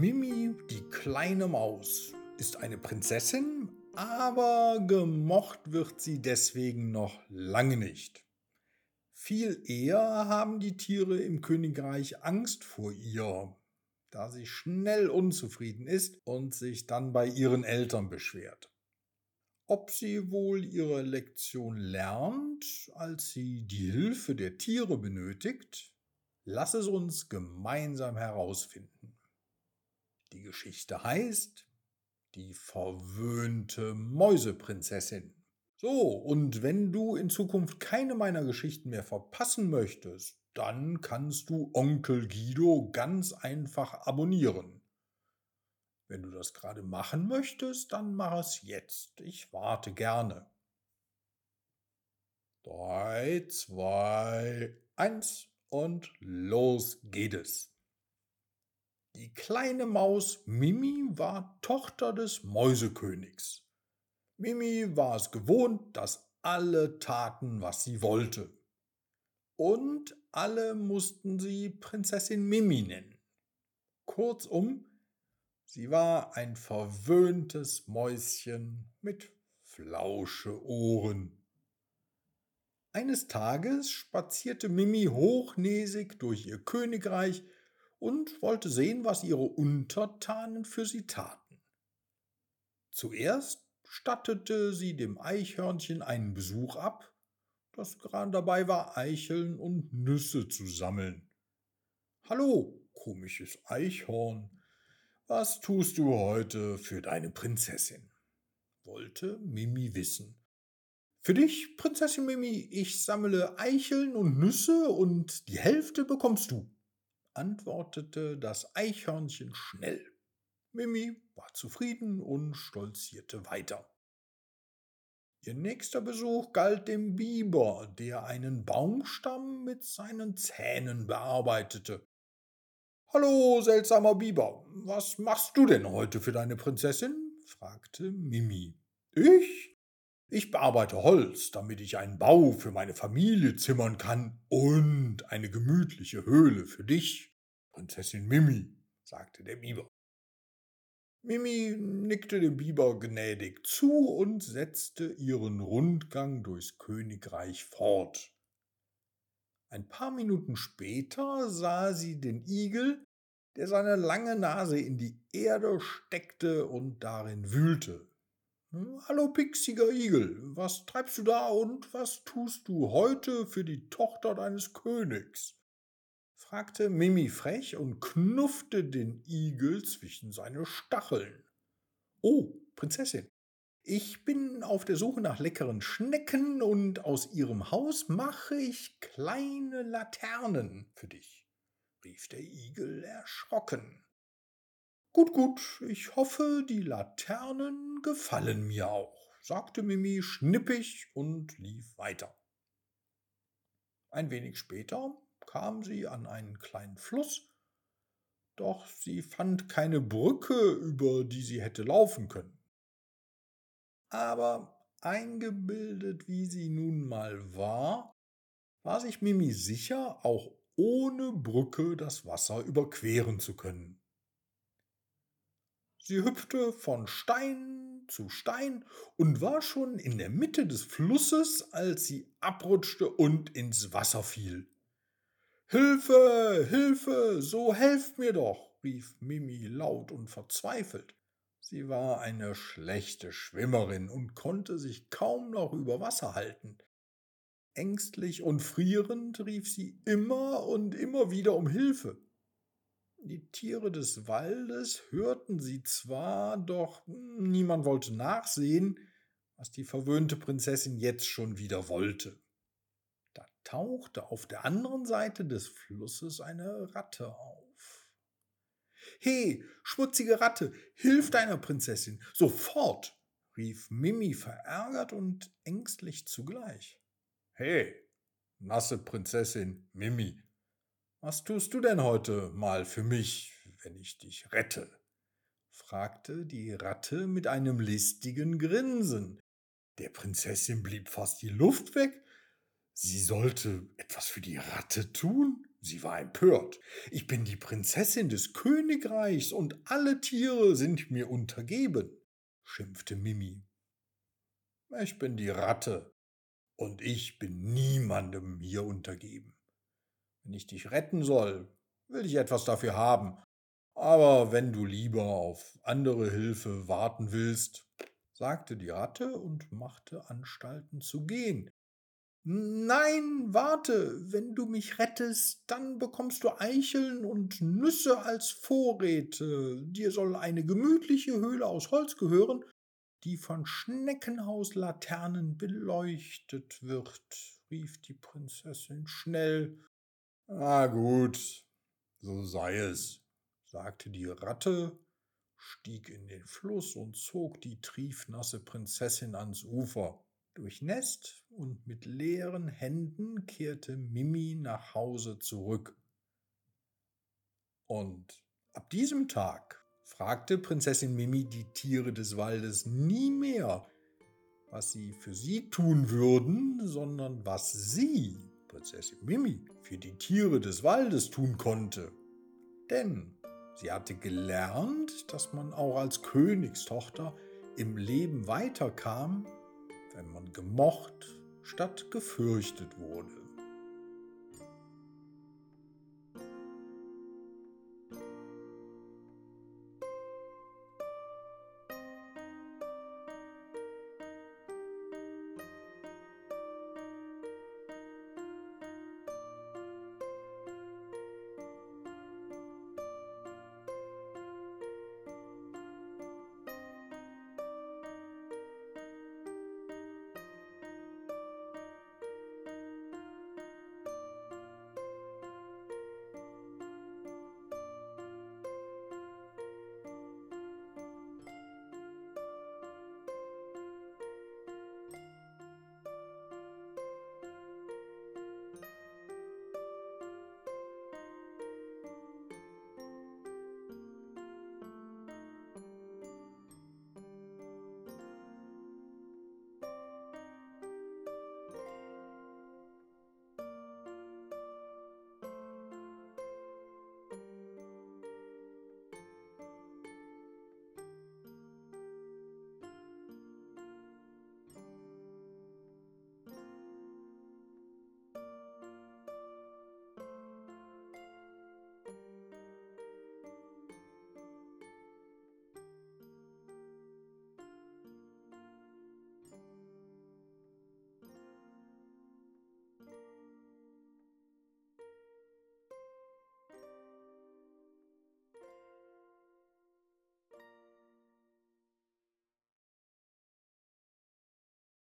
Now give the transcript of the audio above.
Mimi, die kleine Maus, ist eine Prinzessin, aber gemocht wird sie deswegen noch lange nicht. Viel eher haben die Tiere im Königreich Angst vor ihr, da sie schnell unzufrieden ist und sich dann bei ihren Eltern beschwert. Ob sie wohl ihre Lektion lernt, als sie die Hilfe der Tiere benötigt, lass es uns gemeinsam herausfinden. Die Geschichte heißt Die verwöhnte Mäuseprinzessin. So, und wenn du in Zukunft keine meiner Geschichten mehr verpassen möchtest, dann kannst du Onkel Guido ganz einfach abonnieren. Wenn du das gerade machen möchtest, dann mach es jetzt. Ich warte gerne. 3, 2, 1 und los geht es. Die kleine Maus Mimi war Tochter des Mäusekönigs. Mimi war es gewohnt, dass alle taten, was sie wollte. Und alle mussten sie Prinzessin Mimi nennen. Kurzum, sie war ein verwöhntes Mäuschen mit flausche Ohren. Eines Tages spazierte Mimi hochnäsig durch ihr Königreich und wollte sehen, was ihre Untertanen für sie taten. Zuerst stattete sie dem Eichhörnchen einen Besuch ab, das gerade dabei war, Eicheln und Nüsse zu sammeln. Hallo, komisches Eichhorn, was tust du heute für deine Prinzessin? wollte Mimi wissen. Für dich, Prinzessin Mimi, ich sammle Eicheln und Nüsse und die Hälfte bekommst du antwortete das Eichhörnchen schnell. Mimi war zufrieden und stolzierte weiter. Ihr nächster Besuch galt dem Biber, der einen Baumstamm mit seinen Zähnen bearbeitete. Hallo, seltsamer Biber, was machst du denn heute für deine Prinzessin? fragte Mimi. Ich? Ich bearbeite Holz, damit ich einen Bau für meine Familie zimmern kann und eine gemütliche Höhle für dich, Prinzessin Mimi, sagte der Biber. Mimi nickte dem Biber gnädig zu und setzte ihren Rundgang durchs Königreich fort. Ein paar Minuten später sah sie den Igel, der seine lange Nase in die Erde steckte und darin wühlte. Hm, hallo, pixiger Igel, was treibst du da und was tust du heute für die Tochter deines Königs? fragte Mimi frech und knuffte den Igel zwischen seine Stacheln. Oh, Prinzessin, ich bin auf der Suche nach leckeren Schnecken und aus ihrem Haus mache ich kleine Laternen für dich, rief der Igel erschrocken. Gut, gut, ich hoffe, die Laternen gefallen mir auch, sagte Mimi schnippig und lief weiter. Ein wenig später kam sie an einen kleinen Fluss, doch sie fand keine Brücke, über die sie hätte laufen können. Aber eingebildet, wie sie nun mal war, war sich Mimi sicher, auch ohne Brücke das Wasser überqueren zu können. Sie hüpfte von Stein zu Stein und war schon in der Mitte des Flusses, als sie abrutschte und ins Wasser fiel. Hilfe, Hilfe, so helft mir doch, rief Mimi laut und verzweifelt. Sie war eine schlechte Schwimmerin und konnte sich kaum noch über Wasser halten. Ängstlich und frierend rief sie immer und immer wieder um Hilfe. Die Tiere des Waldes hörten sie zwar, doch niemand wollte nachsehen, was die verwöhnte Prinzessin jetzt schon wieder wollte. Da tauchte auf der anderen Seite des Flusses eine Ratte auf. He, schmutzige Ratte, hilf deiner Prinzessin, sofort! rief Mimi verärgert und ängstlich zugleich. He, nasse Prinzessin Mimi, was tust du denn heute mal für mich, wenn ich dich rette? fragte die Ratte mit einem listigen Grinsen. Der Prinzessin blieb fast die Luft weg. Sie sollte etwas für die Ratte tun? Sie war empört. Ich bin die Prinzessin des Königreichs und alle Tiere sind mir untergeben, schimpfte Mimi. Ich bin die Ratte und ich bin niemandem hier untergeben. Wenn ich dich retten soll, will ich etwas dafür haben. Aber wenn du lieber auf andere Hilfe warten willst, sagte die Ratte und machte Anstalten zu gehen. Nein, warte, wenn du mich rettest, dann bekommst du Eicheln und Nüsse als Vorräte. Dir soll eine gemütliche Höhle aus Holz gehören, die von Schneckenhauslaternen beleuchtet wird, rief die Prinzessin schnell. Na gut, so sei es, sagte die Ratte, stieg in den Fluss und zog die triefnasse Prinzessin ans Ufer. Durchnässt und mit leeren Händen kehrte Mimi nach Hause zurück. Und ab diesem Tag fragte Prinzessin Mimi die Tiere des Waldes nie mehr, was sie für sie tun würden, sondern was sie, Prinzessin Mimi, für die Tiere des Waldes tun konnte. Denn sie hatte gelernt, dass man auch als Königstochter im Leben weiterkam, wenn man gemocht statt gefürchtet wurde.